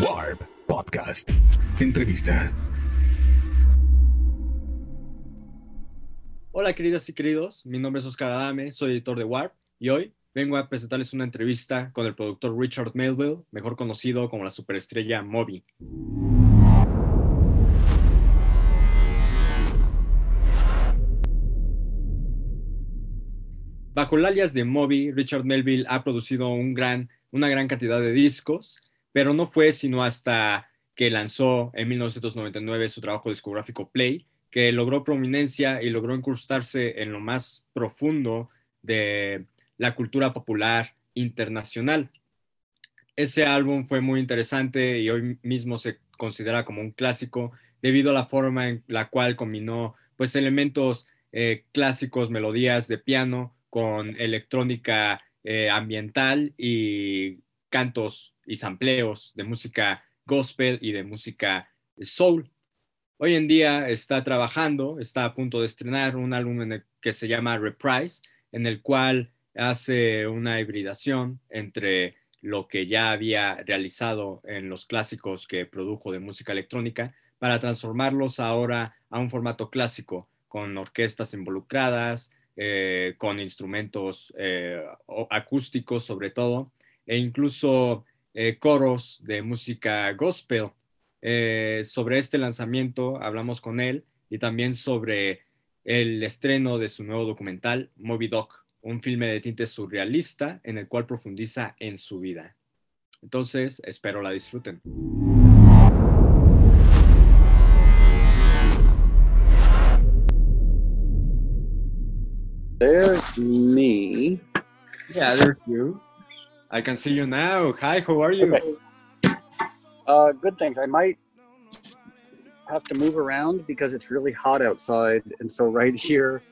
Warp Podcast. Entrevista. Hola queridas y queridos, mi nombre es Oscar Adame, soy editor de Warp y hoy vengo a presentarles una entrevista con el productor Richard Melville, mejor conocido como la superestrella Moby. Bajo el alias de Moby, Richard Melville ha producido una gran cantidad de discos, pero no fue sino hasta que lanzó en 1999 su trabajo discográfico Play, que logró prominencia y logró incrustarse en lo más profundo de la cultura popular internacional. Ese álbum fue muy interesante y hoy mismo se considera como un clásico debido a la forma en la cual combinó pues elementos eh, clásicos, melodías de piano con electrónica eh, ambiental y cantos y sampleos de música gospel y de música soul. Hoy en día está trabajando, está a punto de estrenar un álbum en el que se llama Reprise, en el cual hace una hibridación entre lo que ya había realizado en los clásicos que produjo de música electrónica para transformarlos ahora a un formato clásico con orquestas involucradas, eh, con instrumentos eh, acústicos sobre todo, e incluso eh, coros de música gospel. sobre este lanzamiento hablamos con él y también sobre el estreno de su nuevo documental, Moby Doc, un filme de tinte surrealista en el cual profundiza en su vida. Entonces, espero la disfruten. There's me. Yeah, there's you. I can see you now. Hi, how are you? Okay. Uh, good thanks. I might have to move around because it's really hot outside, and so right here,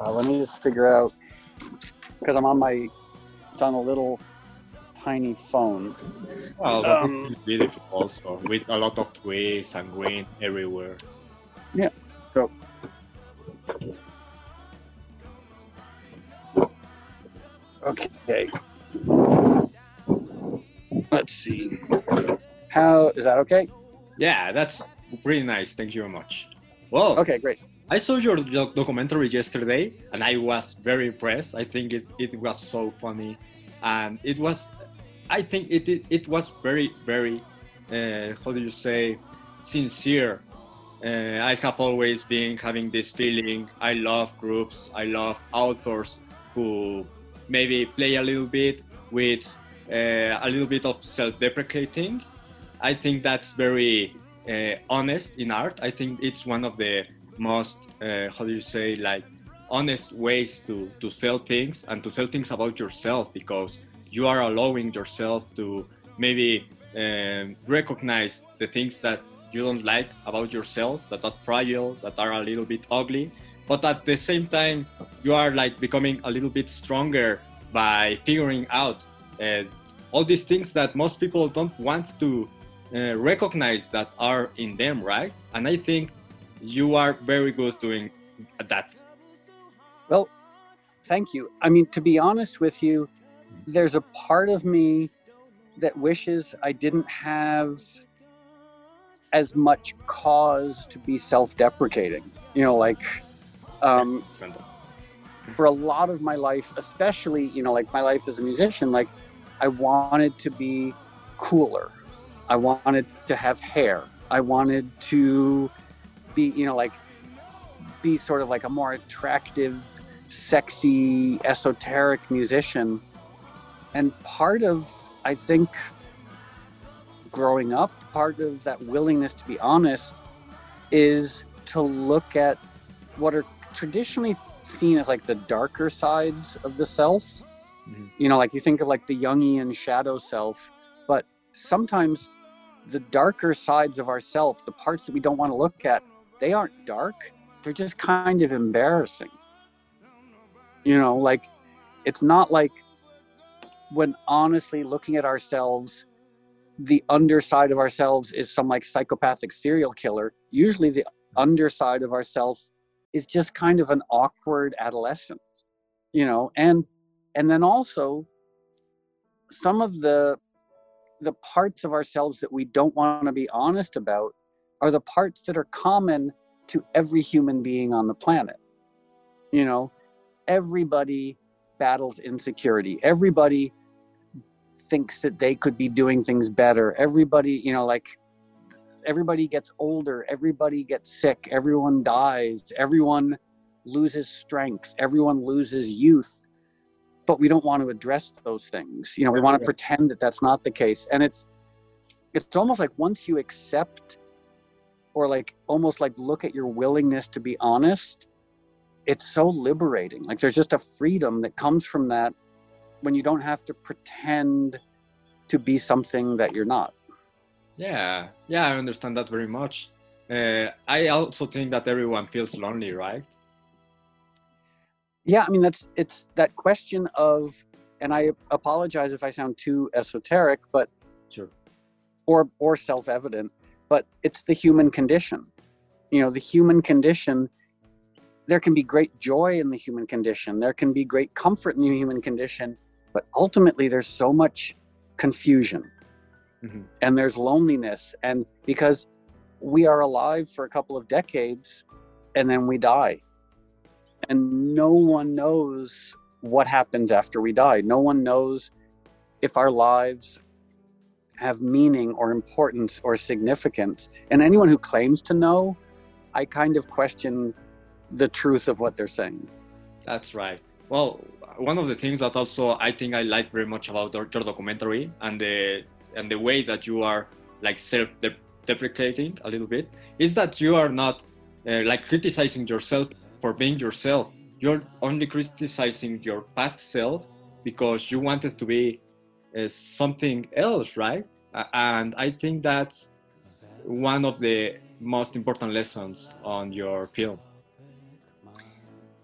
uh, let me just figure out because I'm on my, it's on a little tiny phone. Well, um, beautiful also with a lot of trees and green everywhere. Yeah. So Okay. Let's see. How is that okay? Yeah, that's pretty nice. Thank you very much. Well, okay, great. I saw your doc- documentary yesterday and I was very impressed. I think it, it was so funny and it was, I think it, it, it was very, very, uh, how do you say, sincere. Uh, I have always been having this feeling. I love groups, I love authors who maybe play a little bit with a little bit of self-deprecating. I think that's very uh, honest in art. I think it's one of the most uh, how do you say like honest ways to to sell things and to sell things about yourself because you are allowing yourself to maybe um, recognize the things that you don't like about yourself that are fragile that are a little bit ugly but at the same time you are like becoming a little bit stronger by figuring out uh, all these things that most people don't want to uh, recognize that are in them right? And i think you are very good doing that. Well thank you. I mean to be honest with you there's a part of me that wishes i didn't have as much cause to be self-deprecating. You know like um, for a lot of my life, especially, you know, like my life as a musician, like I wanted to be cooler. I wanted to have hair. I wanted to be, you know, like be sort of like a more attractive, sexy, esoteric musician. And part of, I think, growing up, part of that willingness to be honest is to look at what are traditionally seen as like the darker sides of the self. Mm-hmm. You know, like you think of like the Jungian shadow self, but sometimes the darker sides of ourself, the parts that we don't want to look at, they aren't dark. They're just kind of embarrassing. You know, like it's not like when honestly looking at ourselves, the underside of ourselves is some like psychopathic serial killer. Usually the underside of ourselves is just kind of an awkward adolescent you know and and then also some of the the parts of ourselves that we don't want to be honest about are the parts that are common to every human being on the planet. You know, everybody battles insecurity. Everybody thinks that they could be doing things better. Everybody, you know, like everybody gets older, everybody gets sick, everyone dies, everyone loses strength, everyone loses youth. But we don't want to address those things. You know, we want to pretend that that's not the case. And it's it's almost like once you accept or like almost like look at your willingness to be honest, it's so liberating. Like there's just a freedom that comes from that when you don't have to pretend to be something that you're not. Yeah, yeah, I understand that very much. Uh, I also think that everyone feels lonely, right? Yeah, I mean that's it's that question of, and I apologize if I sound too esoteric, but sure, or or self-evident, but it's the human condition. You know, the human condition. There can be great joy in the human condition. There can be great comfort in the human condition, but ultimately, there's so much confusion mm-hmm. and there's loneliness. And because we are alive for a couple of decades and then we die, and no one knows what happens after we die. No one knows if our lives have meaning or importance or significance. And anyone who claims to know, I kind of question the truth of what they're saying. That's right. Well, one of the things that also I think I like very much about your, documentary and the and the way that you are like self-deprecating a little bit is that you are not uh, like criticizing yourself for being yourself. You're only criticizing your past self because you wanted to be uh, something else, right? And I think that's one of the most important lessons on your film.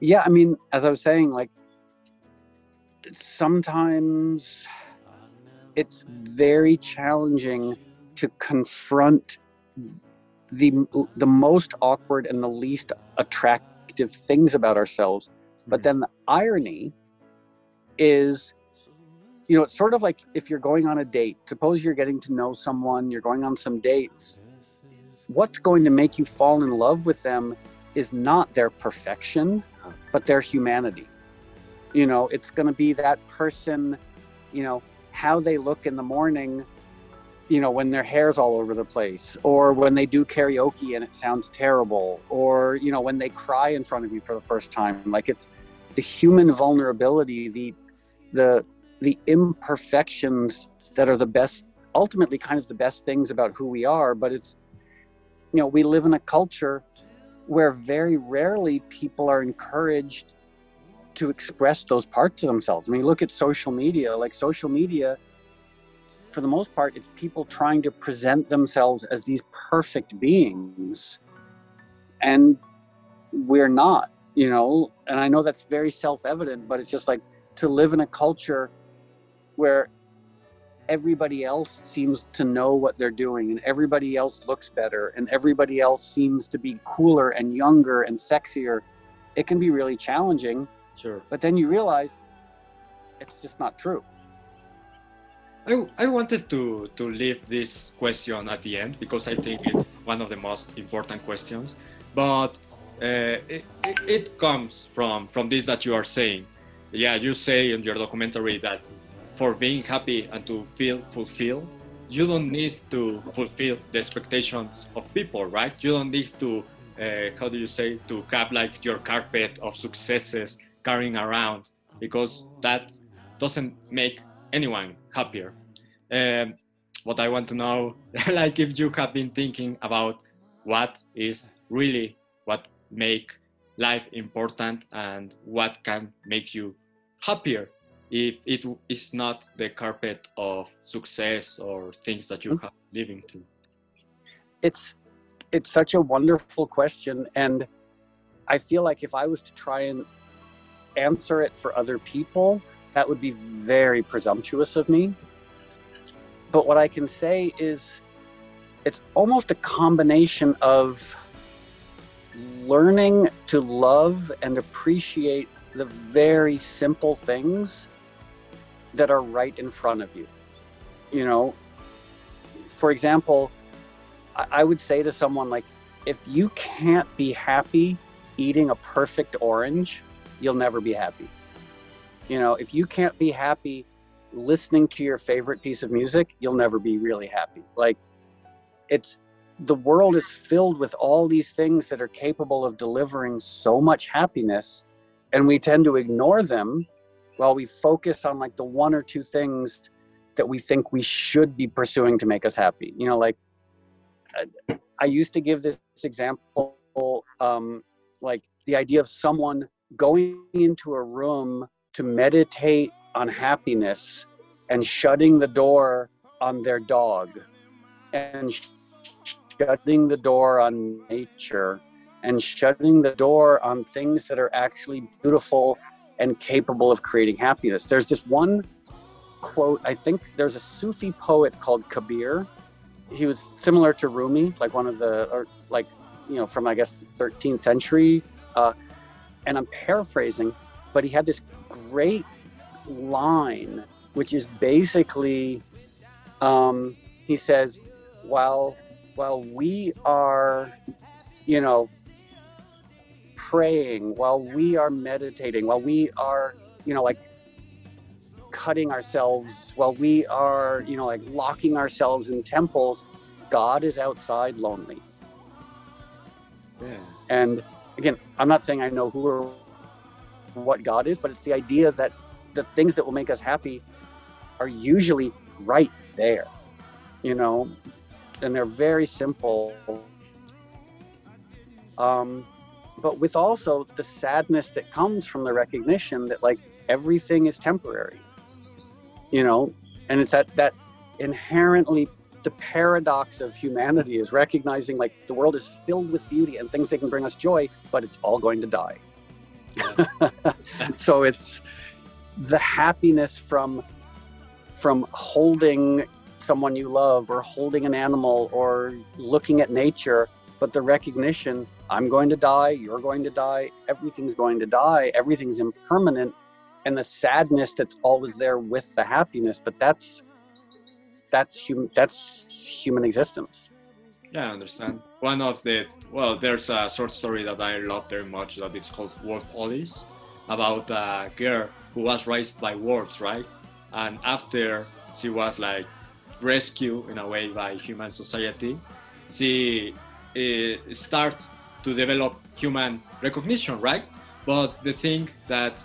Yeah, I mean, as I was saying, like sometimes it's very challenging to confront the the most awkward and the least things about ourselves but hmm. then the irony is you know it's sort of like if you're going on a date suppose you're getting to know someone you're going on some dates. What's going to make you fall in love with them is not their perfection but their humanity. You know it's going to be that person you know how they look in the morning you know when their hair's all over the place or when they do karaoke and it sounds terrible or you know when they cry in front of you for the first time like it's the human vulnerability the the the imperfections that are the best ultimately kind of the best things about who we are but it's you know we live in a culture where very rarely people are encouraged to express those parts of themselves. I mean, look at social media. Like social media, for the most part, it's people trying to present themselves as these perfect beings, and we're not. You know, and I know that's very self-evident, but it's just like to live in a culture where everybody else seems to know what they're doing and everybody else looks better and everybody else seems to be cooler and younger and sexier it can be really challenging Sure. But then you realize it's just not true. I, I wanted to, to leave this question at the end because I think it's one of the most important questions. But uh, it, it, comes from, from this that you are saying. Yeah, you say in your documentary that for being happy and to feel fulfilled, you don't need to fulfill the expectations of people, right? You don't need to, uh, how do you say, to have like your carpet of successes carrying around because that doesn't make anyone happier. Um, what I want to know, like if you have been thinking about what is really what make life important and what can make you happier if it is not the carpet of success or things that you mm-hmm. have living to it's it's such a wonderful question and i feel like if i was to try and answer it for other people, that would be very presumptuous of me. But what I can say is it's almost a combination of learning to love and appreciate the very simple things that are right in front of you. You know, for example, I, would say to someone like, if you can't be happy eating a perfect orange, you'll never be happy. You know, if you can't be happy listening to your favorite piece of music, you'll never be really happy. Like, it's the world is filled with all these things that are capable of delivering so much happiness, and we tend to ignore them while we focus on like the one or two things that we think we should be pursuing to make us happy. You know, like I used to give this example, um, like the idea of someone going into a room to meditate on happiness and shutting the door on their dog and sh- shutting the door on nature and shutting the door on things that are actually beautiful and capable of creating happiness. There's this one quote, I think there's a Sufi poet called Kabir. He was similar to Rumi, like one of the, or like, you know, from I guess 13th century. Uh, and I'm paraphrasing, but he had this great line, which is basically, um, he says, while while we are, you know, praying, while we are meditating, while we are, you know, like cutting ourselves, while we are, you know, like locking ourselves in temples, God is outside lonely. Yeah. And again, I'm not saying I know who or what God is, but it's the idea that the things that will make us happy are usually right there, you know, and they're very simple. Um, but with also the sadness that comes from the recognition that like everything is temporary, you know, and it's that that inherently the paradox of humanity is recognizing like the world is filled with beauty and things that can bring us joy, but it's all going to die. so it's the happiness from from holding someone you love or holding an animal or looking at nature but the recognition i'm going to die you're going to die everything's going to die everything's impermanent and the sadness that's always there with the happiness but that's that's human that's human existence Yeah, I understand. One of the well, there's a short story that I love very much that it's called Wolf Alice, about a girl who was raised by wolves, right? And after she was like rescued in a way by human society, she uh, start to develop human recognition, right? But the thing that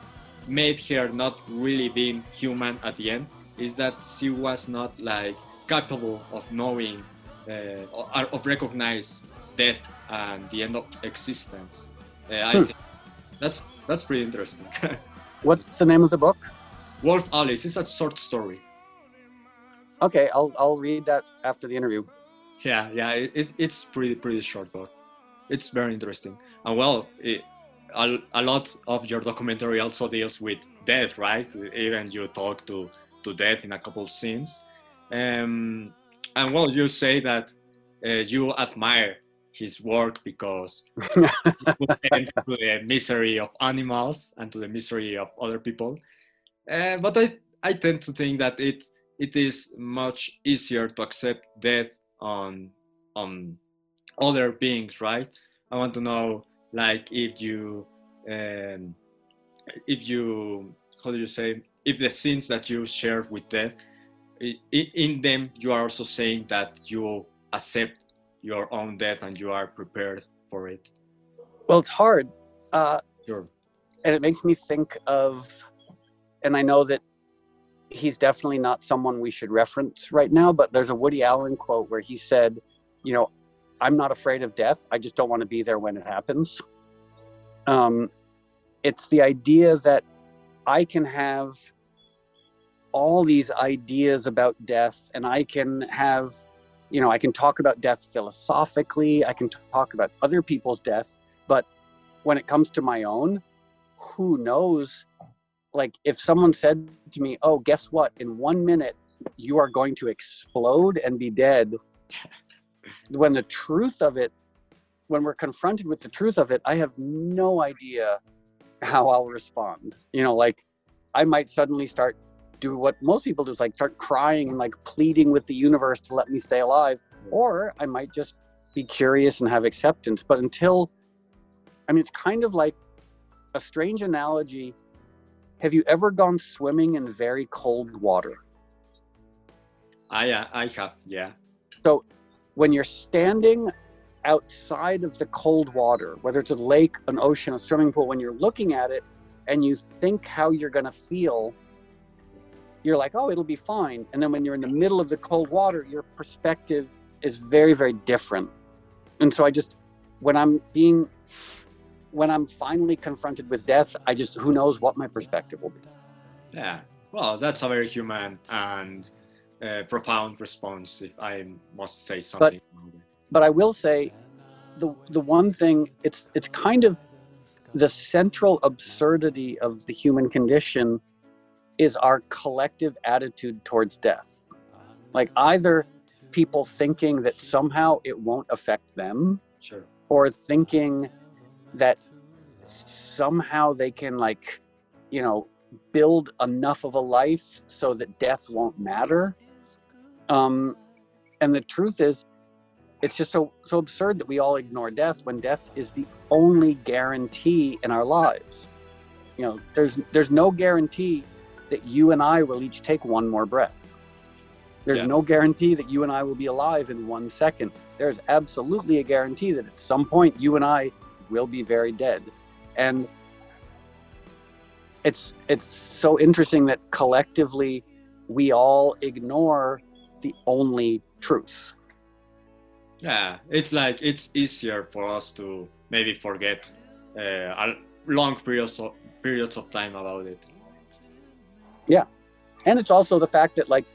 made her not really being human at the end is that she was not like capable of knowing uh, of recognize death and the end of existence. Uh, I Hmm. think that's that's pretty interesting. what's the name of the book Wolf Alice It's a short story. okay i'll i'll read that after the interview Yeah, yeah, it, it, it's pretty pretty short, but it's very interesting. And well, it, a, a lot of your documentary also deals with death, right? Even you talk to to death in a couple of scenes. Um, and well, you say that uh, you admire his work because it end to the misery of animals and to the misery of other people. Uh, but I, I tend to think that it it is much easier to accept death on on other beings, right? I want to know, like, if you um, if you how do you say if the scenes that you share with death in them you are also saying that you accept your own death and you are prepared for it. well it's hard uh, Sure. and it makes me think of and i know that he's definitely not someone we should reference right now but there's a woody allen quote where he said you know i'm not afraid of death i just don't want to be there when it happens um, it's the idea that i can have all these ideas about death and i can have you know i can talk about death philosophically i can talk about other people's death but when it comes to my own who knows? Like if someone said to me oh guess what? In one minute you are going to explode and be dead when the truth of it when we're confronted with the truth of it i have no idea how i'll respond. You know like i might suddenly start do what most people do is like start crying and like pleading with the universe to let me stay alive. Or i might just be curious and have acceptance. But until i mean it's kind of like a strange analogy. Have you ever gone swimming in very cold water? I uh, I have yeah. So when you're standing outside of the cold water, whether it's a lake, an ocean, a swimming pool, when you're looking at it and you think how you're going to feel, you're like, oh, it'll be fine. And then when you're in the middle of the cold water, your perspective is very, very different. And so I just, when I'm being, when I'm finally confronted with death, I just, who knows what my perspective will be. Yeah. Well, that's a very human and uh, profound response, if I must say something. it. but I will say the the one thing it's it's kind of the central absurdity of the human condition is our collective attitude towards death. Like either people thinking that somehow it won't affect them Sure. or thinking that somehow they can like you know build enough of a life so that death won't matter um and the truth is it's just so so absurd that we all ignore death when death is the only guarantee in our lives you know there's there's no guarantee that you and i will each take one more breath there's Yeah. no guarantee that you and i will be alive in one second there's absolutely a guarantee that at some point you and i will be very dead and it's it's so interesting that collectively we all ignore the only truth Yeah, it's like it's easier for us to maybe forget uh, long periods of periods of time about it. And it's also the fact that like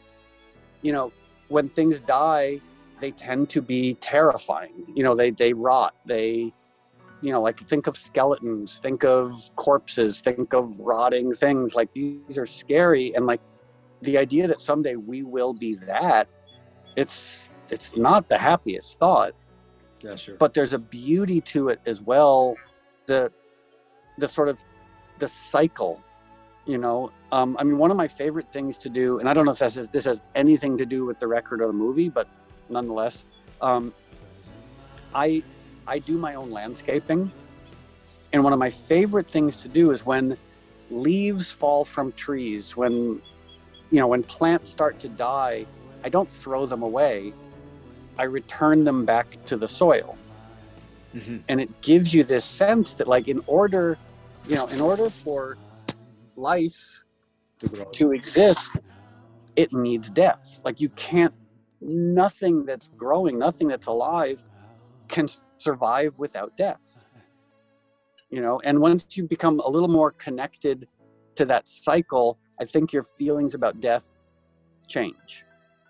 you know when things die they tend to be terrifying. You know they they rot. They you know like think of skeletons think of corpses think of rotting things. Like these are scary. And like the idea that someday we will be that it's it's not the happiest thought. Yeah, sure. but there's a beauty to it as well. The the sort of the cycle you know um, i mean one of my favorite things to do and i don't know if this has, this has anything to do with the record or the movie but nonetheless um, i i do my own landscaping. And one of my favorite things to do is when leaves fall from trees when you know when plants start to die i don't throw them away. I return them back to the soil. Mhm. and it gives you this sense that like in order you know in order for life To grow. to exist it needs death. Like you can't nothing that's growing nothing that's alive can survive without death. You know and once you become a little more connected to that cycle i think your feelings about death change.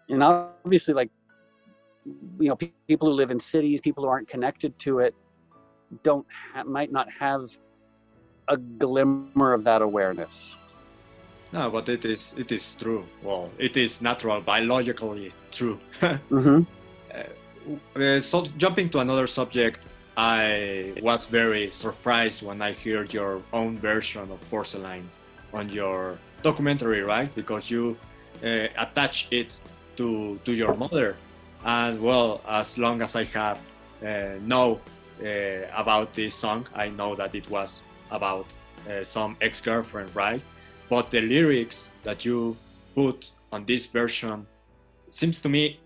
And obviously like you know pe- people who live in cities people who aren't connected to it don't ha- might not have a glimmer of that awareness No, but it is it is true. Well, it is natural, biologically true. mm-hmm. Uh, so jumping to another subject, I was very surprised when I heard your own version of porcelain on your documentary, right? Because you uh, attach it to to your mother, and well, as long as I have uh, know uh, about this song, I know that it was about uh, some ex-girlfriend, right? But the lyrics that you put on this version seems to me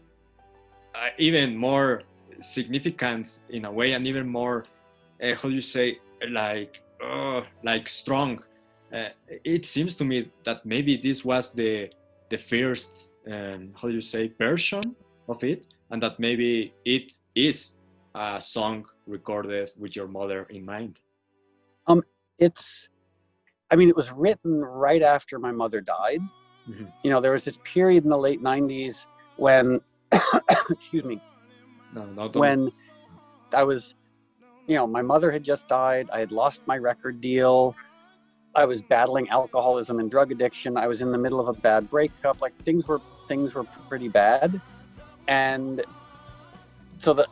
uh, even more significant in a way and even more uh, how do you say like uh, like strong uh, it seems to me that maybe this was the the first um, how do you say version of it and that maybe it is a song recorded with your mother in mind it's i mean it was written right after my mother died. Mhm. you know there was this period in the late 90s when excuse me no no when i was you know my mother had just died. I had lost my record deal. I was battling alcoholism and drug addiction. I was in the middle of a bad breakup. Like things were things were pretty bad. And so that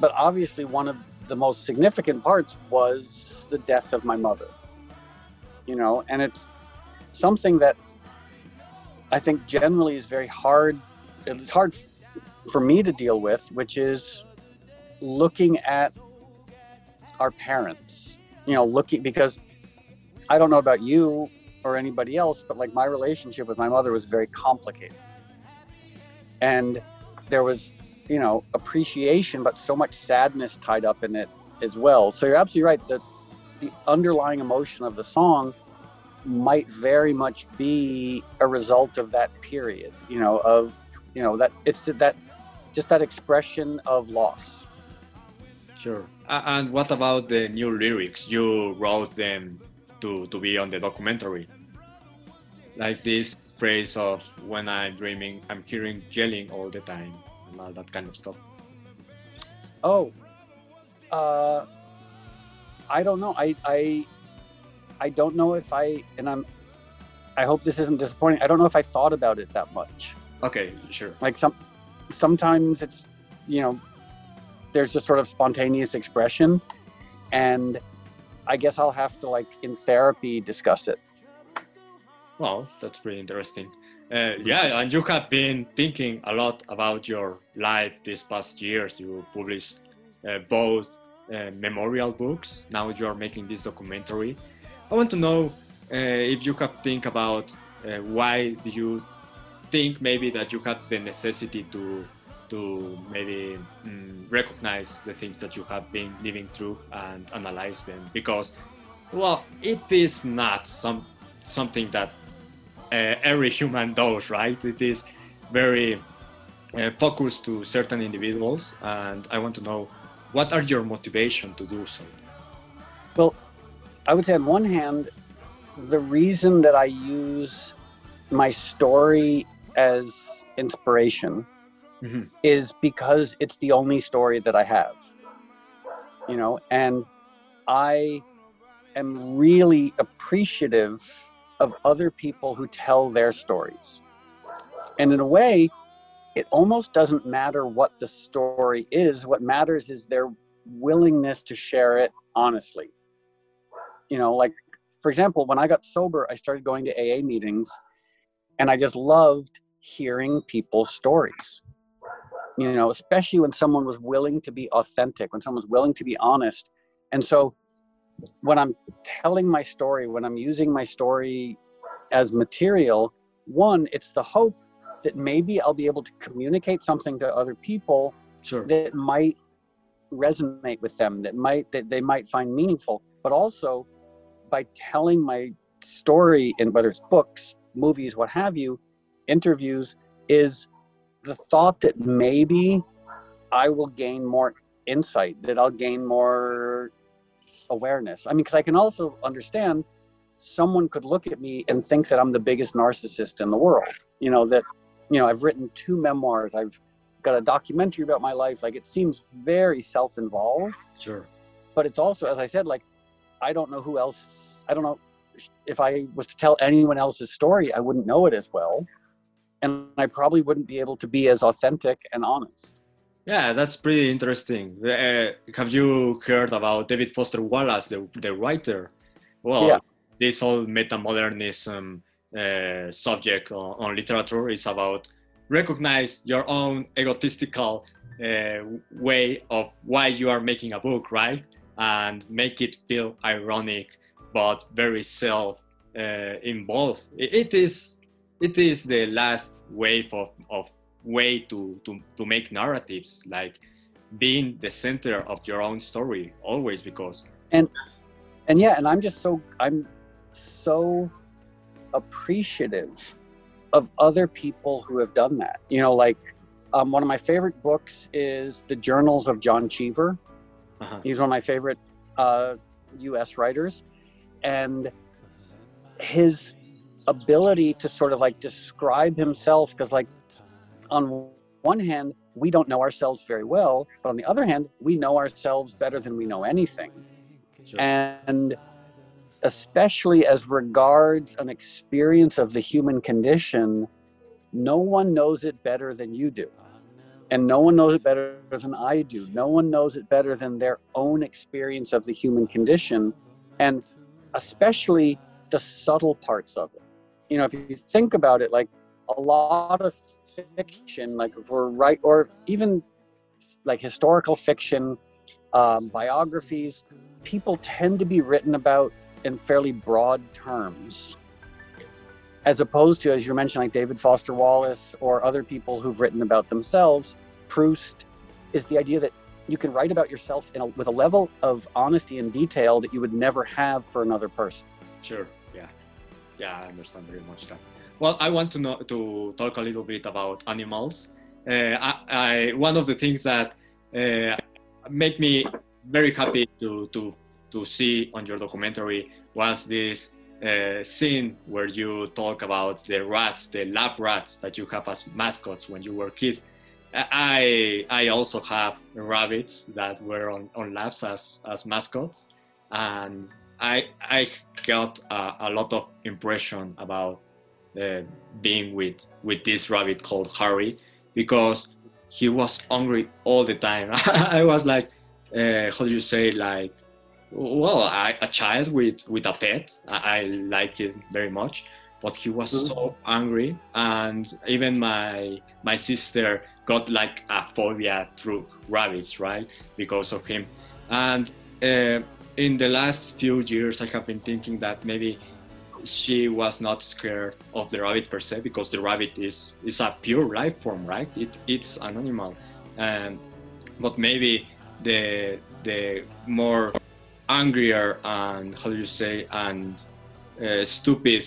but obviously one of the most significant parts was the death of my mother you know and it's something that I think generally is very hard. It's hard for me to deal with, which is looking at our parents. You know, looking because I don't know about you or anybody else, but like my relationship with my mother was very complicated. And there was, you know, appreciation, but so much sadness tied up in it as well. So you're absolutely right that the underlying emotion of the song might very much be a result of that period, you know, of, you know, that it's that just that expression of loss. Sure. And what about the new lyrics? You wrote them to, to be on the documentary. Like this phrase of when I'm dreaming, I'm hearing yelling all the time and all that kind of stuff. Oh, uh, I don't know. I, I, I don't know if I, and I'm, I hope this isn't disappointing. I don't know if I thought about it that much. Okay, sure. Like some, sometimes it's, you know, there's just sort of spontaneous expression, and I guess I'll have to like in therapy discuss it. Well, that's pretty interesting. Uh, yeah, and you have been thinking a lot about your life these past years. You published uh, both uh, memorial books. Now you are making this documentary. I want to know uh, if you have think about uh, why do you think maybe that you have the necessity to to maybe mm, recognize the things that you have been living through and analyze them because well it is not some something that every human does right it is very uh, focused to certain individuals and i want to know what are your motivation to do so well i would say on one hand the reason that i use my story as inspiration mm-hmm. is because it's the only story that I have. You know, and I am really appreciative of other people who tell their stories. And in a way, it almost doesn't matter what the story is. What matters is their willingness to share it honestly. You know, like, for example, when I got sober, I started going to AA meetings and I just loved hearing people's stories you know, especially when someone was willing to be authentic, when someone's willing to be honest. And so when I'm telling my story, when I'm using my story as material, one, it's the hope that maybe I'll be able to communicate something to other people sure. that might resonate with them, that might that they might find meaningful. But also by telling my story in whether it's books, movies, what have you, interviews, is the thought that maybe I will gain more insight, that I'll gain more awareness. I mean, because I can also understand someone could look at me and think that I'm the biggest narcissist in the world. You know, that, you know, I've written two memoirs, I've got a documentary about my life. Like, it seems very self involved. Sure. But it's also, as I said, like, I don't know who else, I don't know if I was to tell anyone else's story, I wouldn't know it as well and I probably wouldn't be able to be as authentic and honest. Yeah, that's pretty interesting. Uh, have you heard about David Foster Wallace, the, the writer? Well, yeah. this whole metamodernism uh, subject on, on, literature is about recognize your own egotistical uh, way of why you are making a book, right? And make it feel ironic, but very self uh, involved. It, it is it is the last wave of, of way to, to, to make narratives like being the center of your own story always because and and yeah and i'm just so i'm so appreciative of other people who have done that. You know like um, one of my favorite books is the journals of john cheever. Uh-huh. he's one of my favorite uh, us writers. And his ability to sort of like describe himself because like on one hand we don't know ourselves very well but on the other hand we know ourselves better than we know anything. Sure. and especially as regards an experience of the human condition no one knows it better than you do. And no one knows it better than i do. No one knows it better than their own experience of the human condition and especially the subtle parts of it. You know, if you think about it, like a lot of fiction, like we're right, or even like historical fiction, um, biographies, people tend to be written about in fairly broad terms, as opposed to, as you mentioned, like David Foster Wallace or other people who've written about themselves. Proust is the idea that you can write about yourself a, with a level of honesty and detail that you would never have for another person. Sure. Yeah. Yeah, I understand very much that. Well, I want to know to talk a little bit about animals. Uh, I, I, one of the things that uh, make me very happy to to to see on your documentary was this uh, scene where you talk about the rats, the lab rats that you have as mascots when you were kids. I I also have rabbits that were on, on labs as, as mascots, and I I got a, a lot of impression about uh, being with with this rabbit called Harry because he was hungry all the time. I was like, uh, how do you say like, well, I, a child with with a pet. I, I like it very much, but he was mm-hmm. so angry, and even my my sister got like a phobia through rabbits, right, because of him, and. Uh, in the last few years, I have been thinking that maybe she was not scared of the rabbit per se because the rabbit is is a pure life form, right? It it's an animal, um, but maybe the the more angrier and how do you say and uh, stupid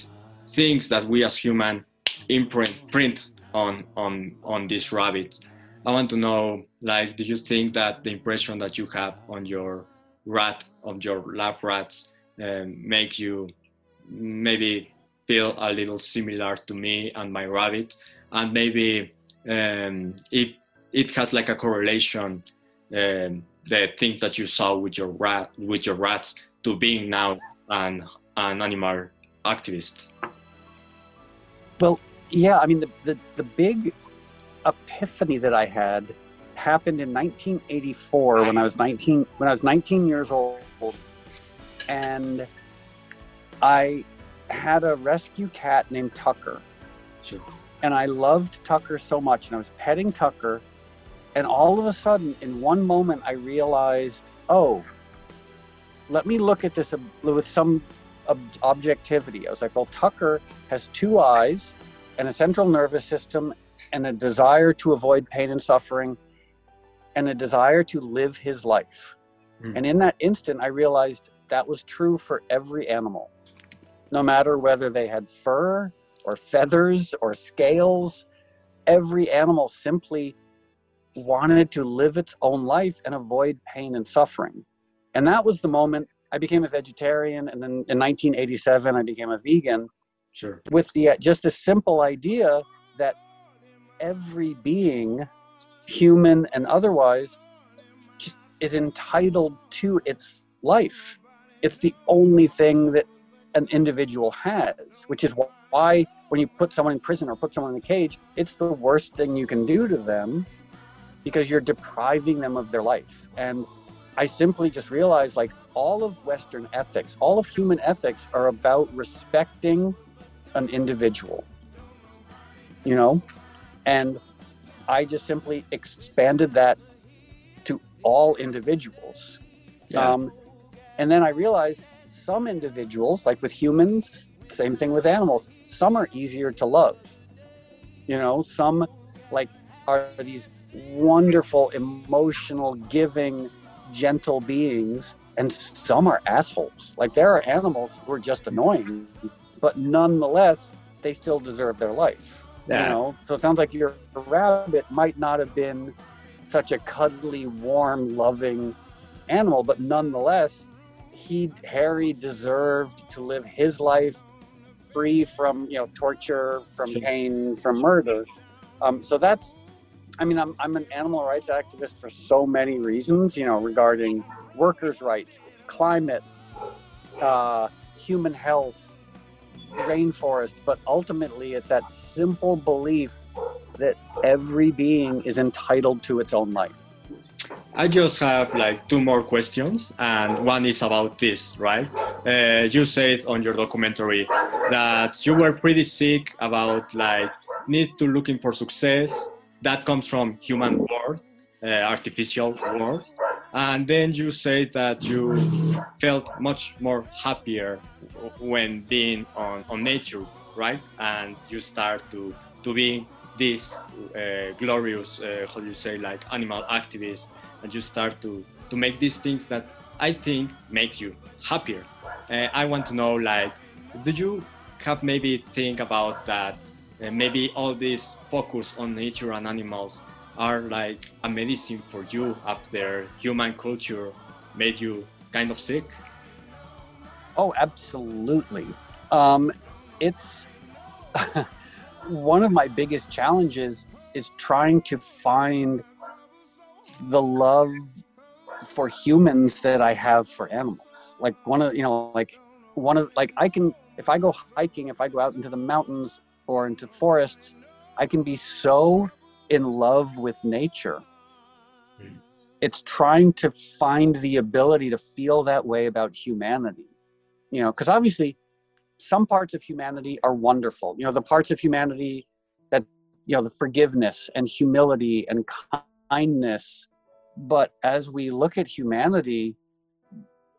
things that we as human imprint print on on on this rabbit. I want to know, like, do you think that the impression that you have on your rat on your lab rats um, make you maybe feel a little similar to me and my rabbit. And maybe um, if it has like a correlation um, the things that you saw with your rat with your rats to being now an an animal activist. Well yeah i mean the, the, the big epiphany that i had happened in 1984 when I was 19 when I was 19 years old. And I had a rescue cat named Tucker. Sure. And I loved Tucker so much and I was petting Tucker and all of a sudden in one moment I realized, "Oh, let me look at this with some objectivity." I was like, "Well, Tucker has two eyes and a central nervous system and a desire to avoid pain and suffering and a desire to live his life. Mm. And in that instant, I realized that was true for every animal, no matter whether they had fur or feathers or scales. Every animal simply wanted to live its own life and avoid pain and suffering. And that was the moment I became a vegetarian. And then in 1987, I became a vegan. Sure. With the uh, just the simple idea that every being human and otherwise, just is entitled to its life. It's the only thing that an individual has, which is why when you put someone in prison or put someone in a cage, it's the worst thing you can do to them because you're depriving them of their life. And I simply just realized like all of Western ethics, all of human ethics are about respecting an individual, you know? And I just simply expanded that to all individuals. Um, and then I realized some individuals, like with humans, same thing with animals, some are easier to love. You know, some like are these wonderful, emotional, giving, gentle beings, and some are assholes. Like there are animals who are just annoying, but nonetheless, they still deserve their life. Yeah. You know, so it sounds like your rabbit might not have been such a cuddly, warm, loving animal, but nonetheless, he Harry deserved to live his life free from you know torture, from pain, from murder. Um, so that's, I mean, I'm I'm an animal rights activist for so many reasons. You know, regarding workers' rights, climate, uh, human health, rainforest, but ultimately it's that simple belief that every being is entitled to its own life. I just have like two more questions, and one is about this, right? Uh, you said on your documentary that you were pretty sick about like need to looking for success that comes from human world, uh, artificial world, and then you say that you felt much more happier when being on, on nature, right? And you start to to be this uh, glorious, uh, how do you say, like animal activist, and you start to to make these things that I think make you happier. Uh, I want to know, like, do you have maybe think about that? Uh, maybe all this focus on nature and animals are like a medicine for you after human culture made you kind of sick? Oh, absolutely. Um, it's one of my biggest challenges is trying to find the love for humans that I have for animals. Like one of you know, like one of like I can if I go hiking, if I go out into the mountains or into forests, I can be so in love with nature. Mm. It's trying to find the ability to feel that way about humanity. You know, because obviously some parts of humanity are wonderful. You know, the parts of humanity that, you know, the forgiveness and humility and kindness. But as we look at humanity,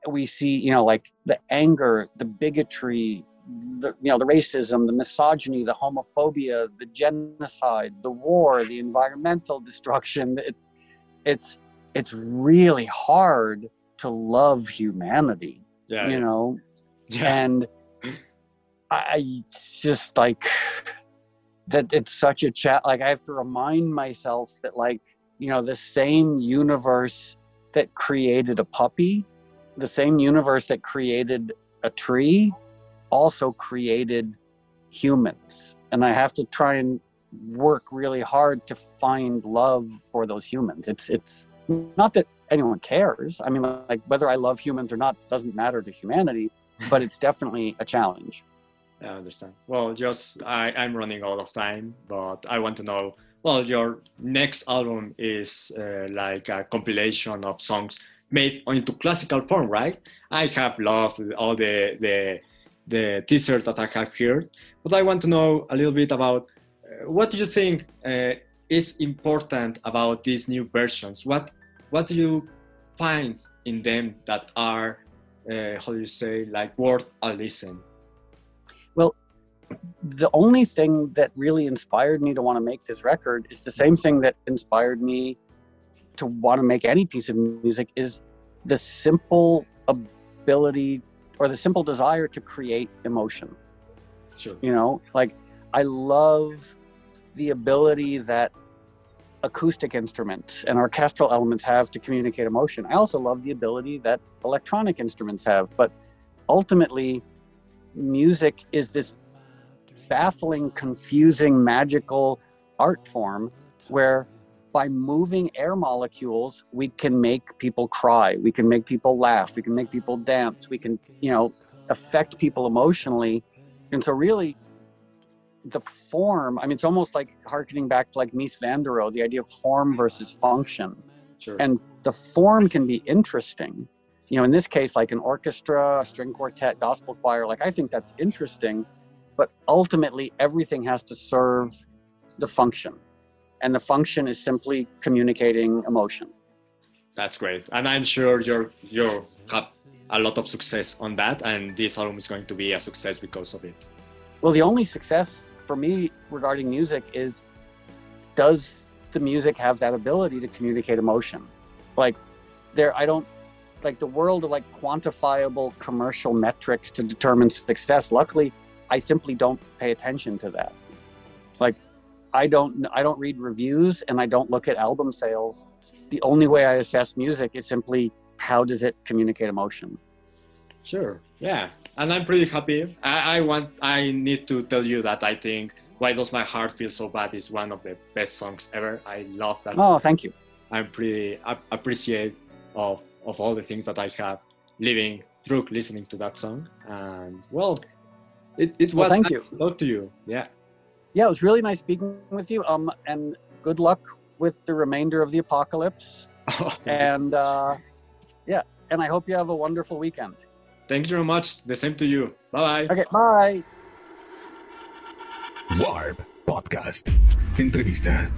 we see, you know, like the anger, the bigotry, the you know the racism the misogyny the homophobia the genocide the war the environmental destruction. It, it's it's really hard to love humanity yeah, you know? Yeah. and i just like that it's such a chat like i have to remind myself that like you know the same universe that created a puppy the same universe that created a tree also created humans. And i have to try and work really hard to find love for those humans. It's it's not that anyone cares. I mean like whether i love humans or not doesn't matter to humanity but it's definitely a challenge. I understand. Well just I, i'm running out of time but i want to know well your next album is uh, like a compilation of songs made into classical form right i have loved all the the the teasers that I have heard, but I want to know a little bit about uh, what do you think uh, is important about these new versions? What what do you find in them that are uh, how do you say like worth a listen? The only thing that really inspired me to want to make this record is the same thing that inspired me to want to make any piece of music is the simple ability or the simple desire to create emotion. Sure. You know, like I love the ability that acoustic instruments and orchestral elements have to communicate emotion. I also love the ability that electronic instruments have, but ultimately music is this baffling, confusing, magical art form where by moving air molecules, we can make people cry, we can make people laugh, we can make people dance, we can, you know, affect people emotionally. And so, really, the form, I mean, it's almost like harkening back to like Mies van der Rohe, the idea of form versus function. Sure. And the form can be interesting. You know, in this case, like an orchestra, a string quartet, gospel choir, like I think that's interesting. But ultimately, everything has to serve the function. And the function is simply communicating emotion. That's great. And i'm sure you're you have a lot of success on that and this album is going to be a success because of it. Well the only success for me regarding music is does the music have that ability to communicate emotion? Like there i don't like the world of like quantifiable commercial metrics to determine success luckily i simply don't pay attention to that like I don't I don't read reviews and I don't look at album sales. The only way I assess music is simply how does it communicate emotion. Sure. Yeah. And I'm pretty happy. I, I want I need to tell you that I think Why Does My Heart Feel So Bad is one of the best songs ever. I love that. Oh, song. thank you. I'm pretty I appreciate of of all the things that I have living through listening to that song. And well, it, it was well, thank nice you. to talk to you. Yeah yeah, it was really nice speaking with you. Um, and good luck with the remainder of the apocalypse. Oh, and uh, yeah, and I hope you have a wonderful weekend. Thank you very much. The same to you. Bye bye. Okay, bye. Warp Podcast. Entrevista.